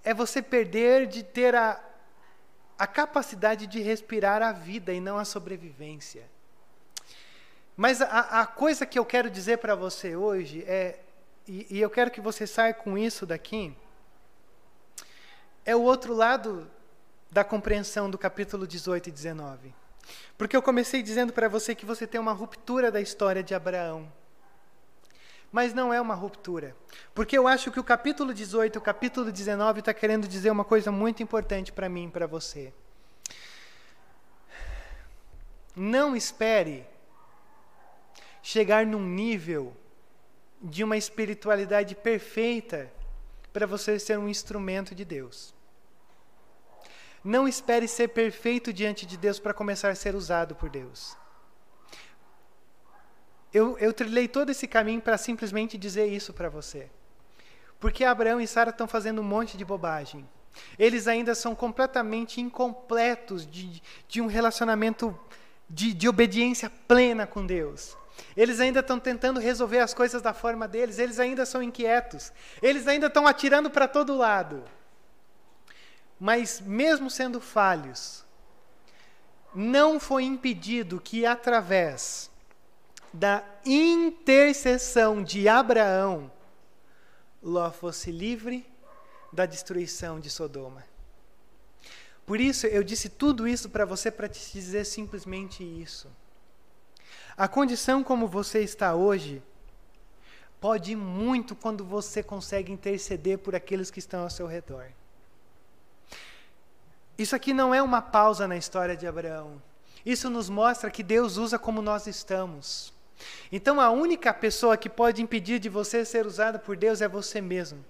é você perder de ter a, a capacidade de respirar a vida e não a sobrevivência. Mas a, a coisa que eu quero dizer para você hoje é, e, e eu quero que você saia com isso daqui, é o outro lado da compreensão do capítulo 18 e 19. Porque eu comecei dizendo para você que você tem uma ruptura da história de Abraão mas não é uma ruptura. Porque eu acho que o capítulo 18 e o capítulo 19 está querendo dizer uma coisa muito importante para mim e para você. Não espere chegar num nível de uma espiritualidade perfeita para você ser um instrumento de Deus. Não espere ser perfeito diante de Deus para começar a ser usado por Deus eu, eu trilhei todo esse caminho para simplesmente dizer isso para você. Porque Abraão e Sara estão fazendo um monte de bobagem. Eles ainda são completamente incompletos de, de um relacionamento de, de obediência plena com Deus. Eles ainda estão tentando resolver as coisas da forma deles, eles ainda são inquietos, eles ainda estão atirando para todo lado. Mas, mesmo sendo falhos, não foi impedido que, através da intercessão de Abraão, Ló fosse livre da destruição de Sodoma. Por isso, eu disse tudo isso para você para te dizer simplesmente isso. A condição como você está hoje pode ir muito quando você consegue interceder por aqueles que estão ao seu redor. Isso aqui não é uma pausa na história de Abraão. Isso nos mostra que Deus usa como nós estamos. Então a única pessoa que pode impedir de você ser usada por Deus é você mesmo.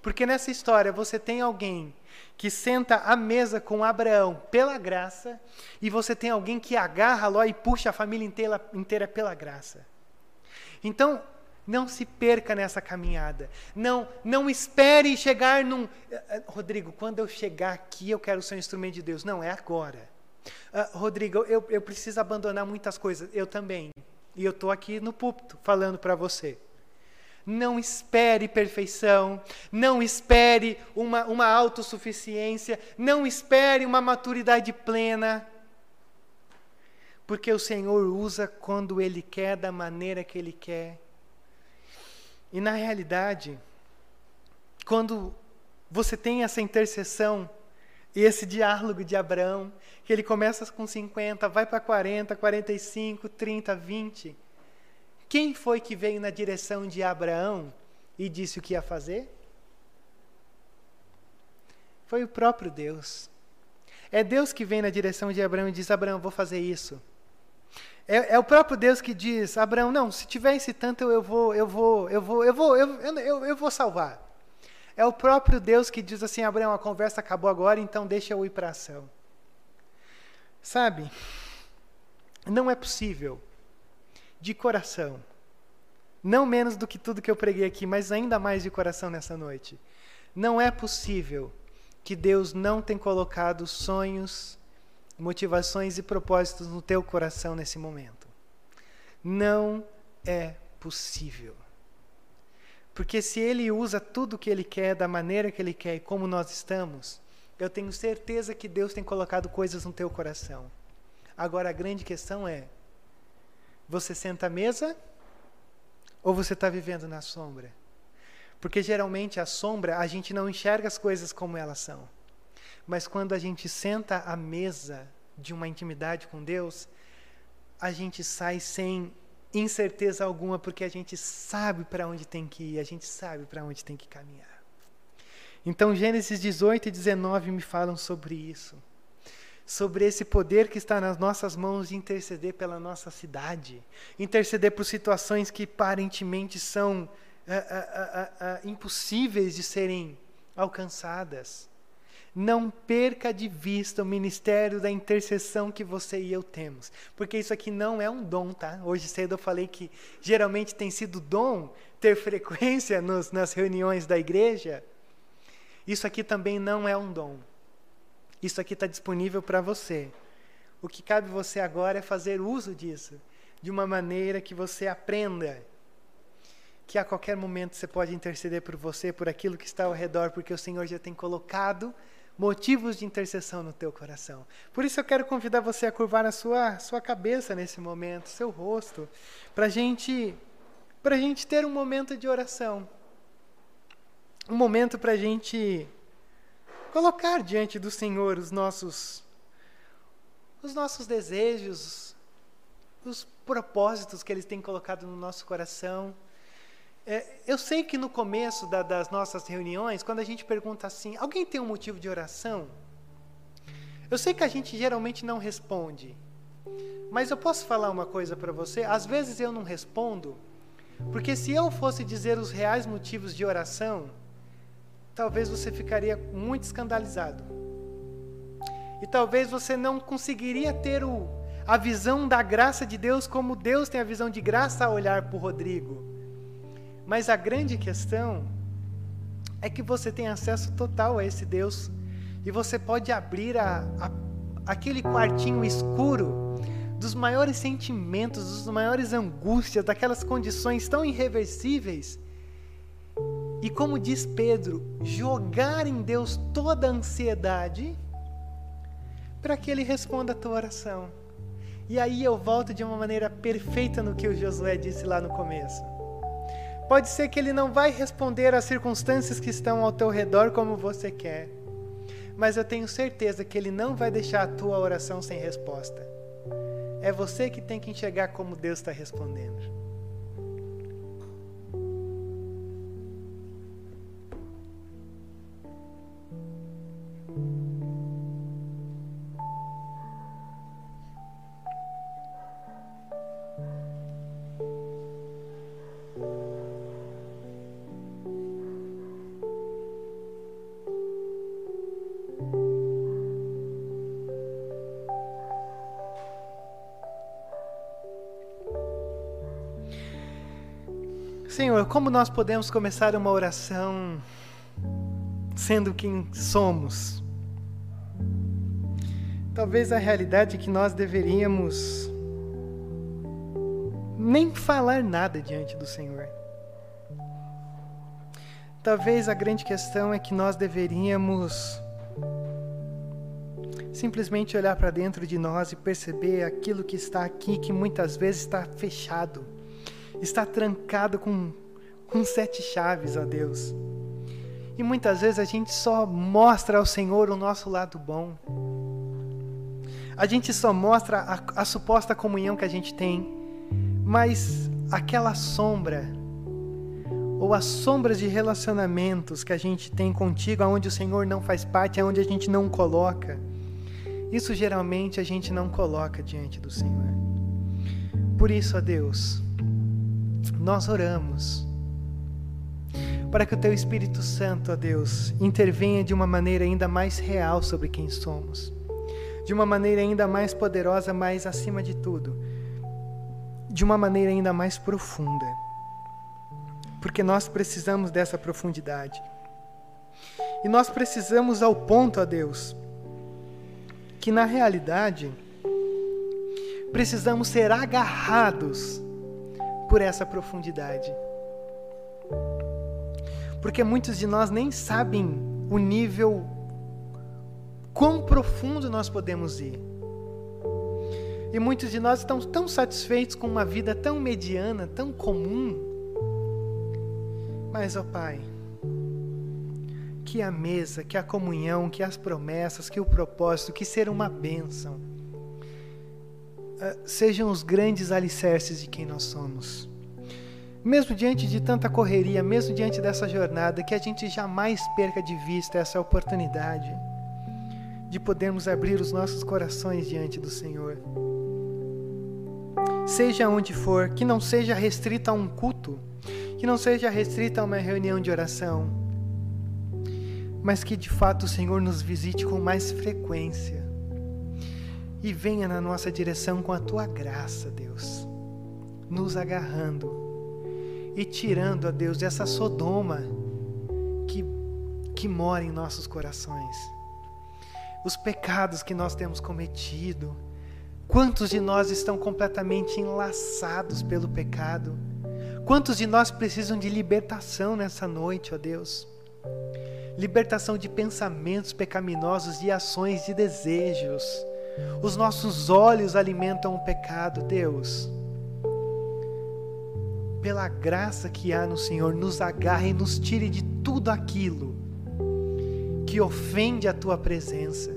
Porque nessa história você tem alguém que senta à mesa com Abraão pela graça, e você tem alguém que agarra Ló e puxa a família inteira, inteira pela graça. Então, não se perca nessa caminhada. Não, não espere chegar num. Eh, eh, Rodrigo, quando eu chegar aqui, eu quero ser um instrumento de Deus. Não, é agora. Uh, Rodrigo, eu, eu preciso abandonar muitas coisas. Eu também. E eu estou aqui no púlpito falando para você. Não espere perfeição, não espere uma, uma autossuficiência, não espere uma maturidade plena, porque o Senhor usa quando Ele quer, da maneira que Ele quer. E na realidade, quando você tem essa intercessão e esse diálogo de Abraão, que ele começa com 50, vai para 40, 45, 30, 20. Quem foi que veio na direção de Abraão e disse o que ia fazer? Foi o próprio Deus. É Deus que vem na direção de Abraão e diz: Abraão, vou fazer isso. É, é, o próprio Deus que diz: Abraão, não, se tiver esse tanto, eu vou, eu vou, eu vou, eu vou, eu, eu, eu vou salvar. É o próprio Deus que diz assim: Abraão, a conversa acabou agora, então deixa eu ir para a ação. Sabe? Não é possível, de coração, não menos do que tudo que eu preguei aqui, mas ainda mais de coração nessa noite. Não é possível que Deus não tenha colocado sonhos, motivações e propósitos no teu coração nesse momento. Não é possível. Porque se ele usa tudo o que ele quer, da maneira que ele quer e como nós estamos, eu tenho certeza que Deus tem colocado coisas no teu coração. Agora a grande questão é: você senta à mesa ou você está vivendo na sombra? Porque geralmente a sombra a gente não enxerga as coisas como elas são. Mas quando a gente senta à mesa de uma intimidade com Deus, a gente sai sem incerteza alguma, porque a gente sabe para onde tem que ir, a gente sabe para onde tem que caminhar. Então, Gênesis 18 e 19 me falam sobre isso. Sobre esse poder que está nas nossas mãos de interceder pela nossa cidade, interceder por situações que aparentemente são uh, uh, uh, impossíveis de serem alcançadas. Não perca de vista o ministério da intercessão que você e eu temos. Porque isso aqui não é um dom, tá? Hoje cedo eu falei que geralmente tem sido dom ter frequência nos, nas reuniões da igreja. Isso aqui também não é um dom. Isso aqui está disponível para você. O que cabe você agora é fazer uso disso de uma maneira que você aprenda que a qualquer momento você pode interceder por você, por aquilo que está ao redor, porque o Senhor já tem colocado motivos de intercessão no teu coração. Por isso eu quero convidar você a curvar a sua, sua cabeça nesse momento, seu rosto, para gente, a gente ter um momento de oração. Um momento para a gente colocar diante do Senhor os nossos, os nossos desejos, os propósitos que Ele tem colocado no nosso coração é, eu sei que no começo da, das nossas reuniões, quando a gente pergunta assim, alguém tem um motivo de oração? Eu sei que a gente geralmente não responde, mas eu posso falar uma coisa para você? Às vezes eu não respondo, porque se eu fosse dizer os reais motivos de oração, talvez você ficaria muito escandalizado. E talvez você não conseguiria ter o, a visão da graça de Deus como Deus tem a visão de graça a olhar para o Rodrigo. Mas a grande questão é que você tem acesso total a esse Deus e você pode abrir a, a, aquele quartinho escuro dos maiores sentimentos, dos maiores angústias, daquelas condições tão irreversíveis. E como diz Pedro, jogar em Deus toda a ansiedade para que ele responda a tua oração. E aí eu volto de uma maneira perfeita no que o Josué disse lá no começo. Pode ser que ele não vai responder às circunstâncias que estão ao teu redor como você quer. Mas eu tenho certeza que ele não vai deixar a tua oração sem resposta. É você que tem que enxergar como Deus está respondendo. Como nós podemos começar uma oração sendo quem somos? Talvez a realidade é que nós deveríamos nem falar nada diante do Senhor. Talvez a grande questão é que nós deveríamos simplesmente olhar para dentro de nós e perceber aquilo que está aqui, que muitas vezes está fechado está trancado com, com sete chaves, ó Deus. E muitas vezes a gente só mostra ao Senhor o nosso lado bom. A gente só mostra a, a suposta comunhão que a gente tem, mas aquela sombra ou as sombras de relacionamentos que a gente tem contigo, aonde o Senhor não faz parte, aonde a gente não coloca, isso geralmente a gente não coloca diante do Senhor. Por isso, ó Deus, nós oramos para que o Teu Espírito Santo, ó Deus, intervenha de uma maneira ainda mais real sobre quem somos de uma maneira ainda mais poderosa, mas acima de tudo, de uma maneira ainda mais profunda. Porque nós precisamos dessa profundidade. E nós precisamos ao ponto, a Deus, que na realidade precisamos ser agarrados por essa profundidade. Porque muitos de nós nem sabem o nível quão profundo nós podemos ir. E muitos de nós estão tão satisfeitos com uma vida tão mediana, tão comum. Mas, ó Pai, que a mesa, que a comunhão, que as promessas, que o propósito, que ser uma bênção, uh, sejam os grandes alicerces de quem nós somos. Mesmo diante de tanta correria, mesmo diante dessa jornada, que a gente jamais perca de vista essa oportunidade de podermos abrir os nossos corações diante do Senhor. Seja onde for, que não seja restrita a um culto, que não seja restrita a uma reunião de oração, mas que de fato o Senhor nos visite com mais frequência e venha na nossa direção com a tua graça, Deus, nos agarrando e tirando, a Deus, essa Sodoma que, que mora em nossos corações os pecados que nós temos cometido. Quantos de nós estão completamente enlaçados pelo pecado? Quantos de nós precisam de libertação nessa noite, ó Deus? Libertação de pensamentos pecaminosos, de ações, de desejos. Os nossos olhos alimentam o pecado, Deus. Pela graça que há no Senhor, nos agarre e nos tire de tudo aquilo que ofende a tua presença.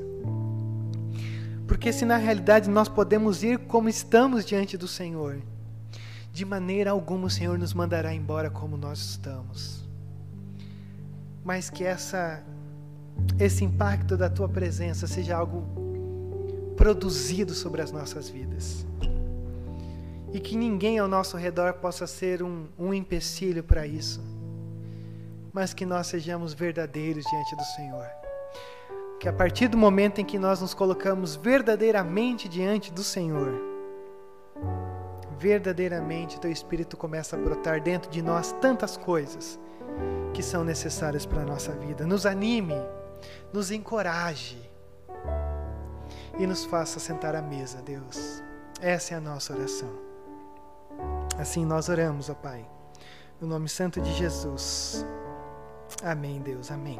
Porque se na realidade nós podemos ir como estamos diante do Senhor, de maneira alguma o Senhor nos mandará embora como nós estamos. Mas que essa esse impacto da tua presença seja algo produzido sobre as nossas vidas. E que ninguém ao nosso redor possa ser um, um empecilho para isso mas que nós sejamos verdadeiros diante do Senhor. Que a partir do momento em que nós nos colocamos verdadeiramente diante do Senhor, verdadeiramente teu Espírito começa a brotar dentro de nós tantas coisas que são necessárias para a nossa vida. Nos anime, nos encoraje e nos faça sentar à mesa, Deus. Essa é a nossa oração. Assim nós oramos, ó Pai, no nome santo de Jesus. Amém, Deus, amém.